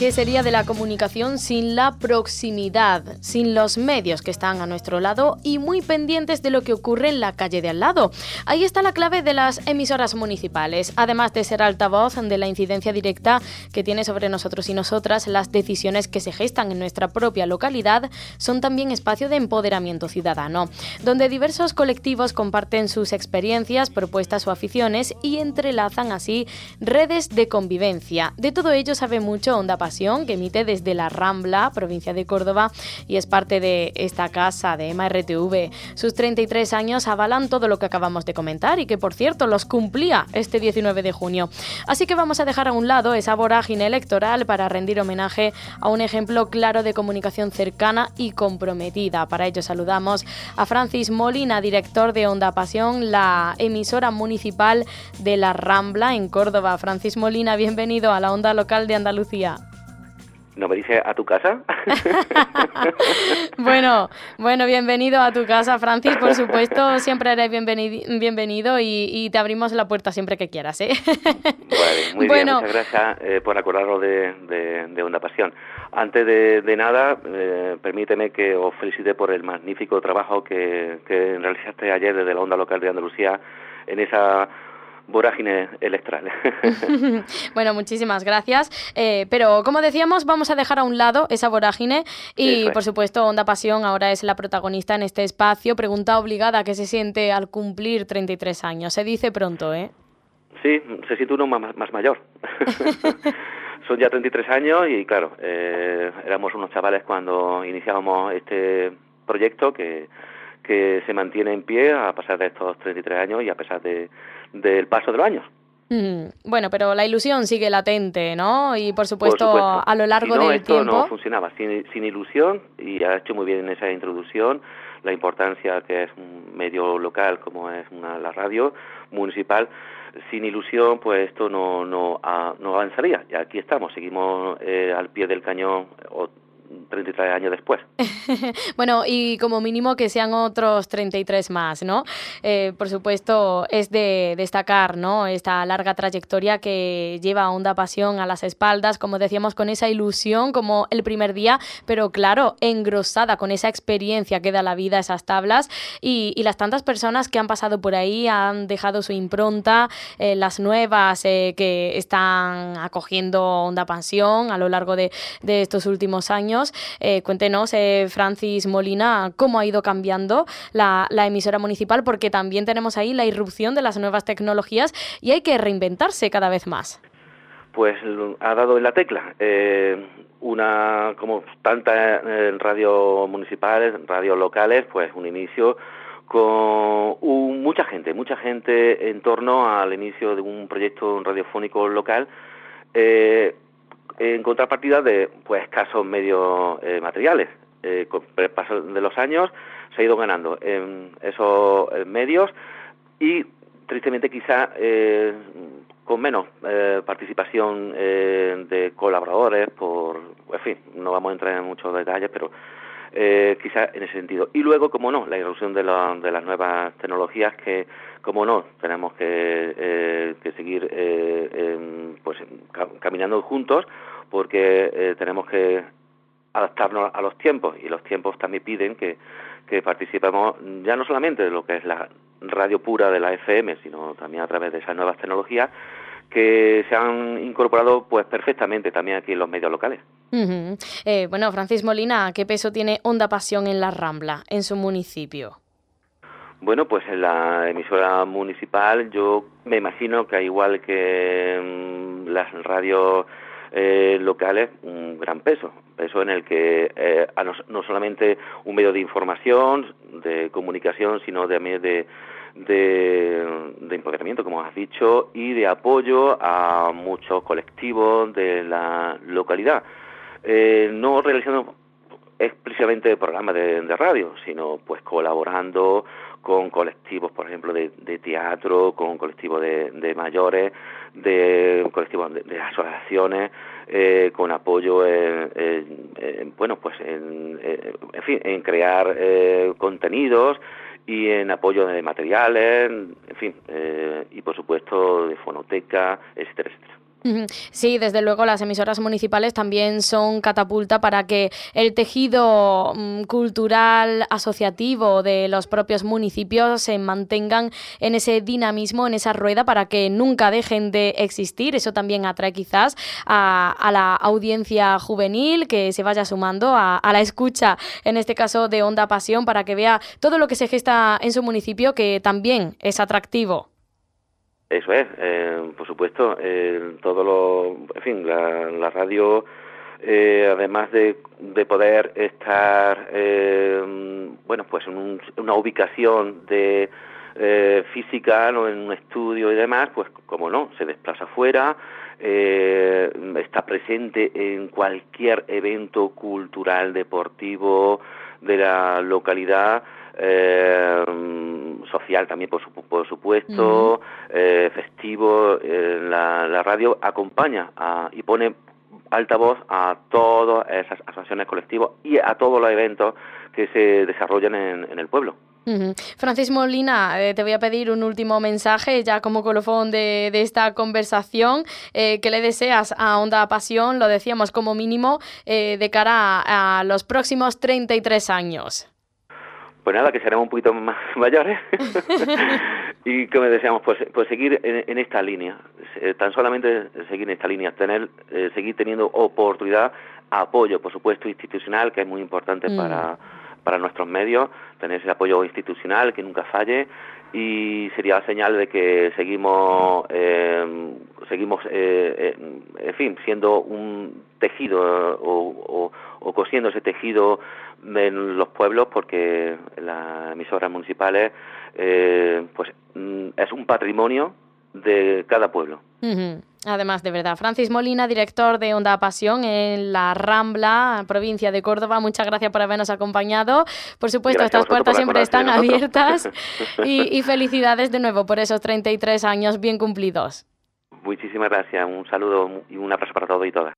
Sería de la comunicación sin la proximidad, sin los medios que están a nuestro lado y muy pendientes de lo que ocurre en la calle de al lado? Ahí está la clave de las emisoras municipales, además de ser altavoz de la incidencia directa que tiene sobre nosotros y nosotras las decisiones que se gestan en nuestra propia localidad, son también espacio de empoderamiento ciudadano, donde diversos colectivos comparten sus experiencias, propuestas o aficiones y entrelazan así redes de convivencia. De todo ello sabe mucho Onda Pasión que emite desde la Rambla, provincia de Córdoba, y es parte de esta casa de MRTV. Sus 33 años avalan todo lo que acabamos de comentar y que, por cierto, los cumplía este 19 de junio. Así que vamos a dejar a un lado esa vorágine electoral para rendir homenaje a un ejemplo claro de comunicación cercana y comprometida. Para ello saludamos a Francis Molina, director de Onda Pasión, la emisora municipal de La Rambla en Córdoba. Francis Molina, bienvenido a la Onda Local de Andalucía. ¿No me dice a tu casa? bueno, bueno, bienvenido a tu casa, Francis. Por supuesto, siempre eres bienvenido, y, te abrimos la puerta siempre que quieras. ¿eh? Vale, muy bien, muchas gracias eh, por acordarlo de, de, Onda Pasión. Antes de, nada, eh, permíteme que os felicite por el magnífico trabajo que, que realizaste ayer desde la Onda Local de Andalucía en esa vorágine electoral. bueno, muchísimas gracias. Eh, pero como decíamos, vamos a dejar a un lado esa vorágine y, por supuesto, Onda Pasión ahora es la protagonista en este espacio. Pregunta obligada que se siente al cumplir 33 años. Se dice pronto, ¿eh? Sí, se siente uno más, más mayor. Son ya 33 años y, claro, eh, éramos unos chavales cuando iniciábamos este proyecto que que se mantiene en pie a pesar de estos 33 años y a pesar de, del paso de los años. Mm, bueno, pero la ilusión sigue latente, ¿no? Y por supuesto, a lo largo no, del esto tiempo. no funcionaba sin, sin ilusión y ha hecho muy bien en esa introducción la importancia que es un medio local como es una, la radio municipal. Sin ilusión, pues esto no, no, no avanzaría. Y aquí estamos, seguimos eh, al pie del cañón 33 años después. bueno, y como mínimo que sean otros 33 más, ¿no? Eh, por supuesto, es de destacar, ¿no? Esta larga trayectoria que lleva a Onda Pasión a las espaldas, como decíamos, con esa ilusión como el primer día, pero claro, engrosada con esa experiencia que da la vida, esas tablas, y, las tantas personas que han pasado por ahí han dejado su impronta, eh, las nuevas eh, que están acogiendo Onda Pasión a lo largo de estos últimos años eh, cuéntenos, eh, Francis Molina, cómo ha ido cambiando la, emisora municipal, porque también tenemos ahí la irrupción de las nuevas tecnologías y hay que reinventarse cada vez más. Pues ha dado en la tecla. Eh, una, como tantas radios municipales, radios locales, pues un inicio con mucha gente, mucha gente en torno al inicio de un proyecto radiofónico local. Eh, en contrapartida de pues escasos medios eh, materiales. Eh, con el paso de los años se ha ido ganando en esos eh, medios y tristemente quizá con menos participación de colaboradores por en fin no vamos a entrar en muchos detalles pero eh, quizás en ese sentido. Y luego, como no, la irrupción de, de las nuevas tecnologías que, como no, tenemos que, eh, que seguir eh, pues caminando juntos porque eh, tenemos que adaptarnos a los tiempos y los tiempos también piden que, que participemos ya no solamente de lo que es la radio pura de la FM, sino también a través de esas nuevas tecnologías que se han incorporado pues perfectamente también aquí en los medios locales. Eh, bueno, Francis Molina, ¿qué peso tiene Onda Pasión en la Rambla, en su municipio? Bueno, pues en la emisora municipal yo me imagino que igual que mm, las radios eh, locales, un gran peso, peso en el que eh, no, solamente un medio de información, de comunicación, sino también de, de, empoderamiento, como has dicho, y de apoyo a muchos colectivos de la localidad. Eh, no realizando explícitamente programas de, de, radio, sino pues colaborando con colectivos, por ejemplo, de, teatro, con colectivos de, mayores, de colectivos de, asociaciones, eh, con apoyo en, bueno, pues en, en, fin, en crear eh, contenidos y en apoyo de materiales, en fin, eh, y por supuesto de fonoteca, etcétera, etcétera. Sí, desde luego las emisoras municipales también son catapulta para que el tejido mm, cultural asociativo de los propios municipios se mantengan en ese dinamismo, en esa rueda, para que nunca dejen de existir. Eso también atrae quizás a, la audiencia juvenil que se vaya sumando a, a, la escucha, en este caso de Onda Pasión, para que vea todo lo que se gesta en su municipio, que también es atractivo. Eso es, eh, por supuesto, eh, todo lo, en fin, la, radio, eh, además de, de, poder estar, bueno, pues en una ubicación de física, ¿no? en un estudio y demás, pues como no, se desplaza afuera, está presente en cualquier evento cultural, deportivo de la localidad, eh, social también, por, por supuesto, eh, festivo. Eh, la, radio acompaña y pone altavoz a todas esas asociaciones colectivas y a todos los eventos que se desarrollan en, el pueblo. Francis Molina, te voy a pedir un último mensaje ya como colofón de, de esta conversación. que le deseas a Onda Pasión, lo decíamos como mínimo, de cara a, a los próximos 33 años? Pues nada, que seremos un poquito más mayores. Y que deseamos pues, pues seguir en, esta línea, eh, tan solamente seguir en esta línea, tener, eh, seguir teniendo oportunidad, apoyo, por supuesto, institucional, que es muy importante mm. para, para nuestros medios, tener ese apoyo institucional que nunca falle y sería señal de que seguimos, eh, seguimos, en fin, siendo un tejido o, o cosiendo ese tejido en los pueblos porque las emisoras municipales eh, pues mm, es un patrimonio de cada pueblo. Además, de verdad. Francis Molina, director de Onda Pasión en la Rambla, provincia de Córdoba, muchas gracias por habernos acompañado. Por supuesto, estas puertas siempre están abiertas y, y, felicidades de nuevo por esos 33 años bien cumplidos. Muchísimas gracias, un saludo y un abrazo para todos y todas.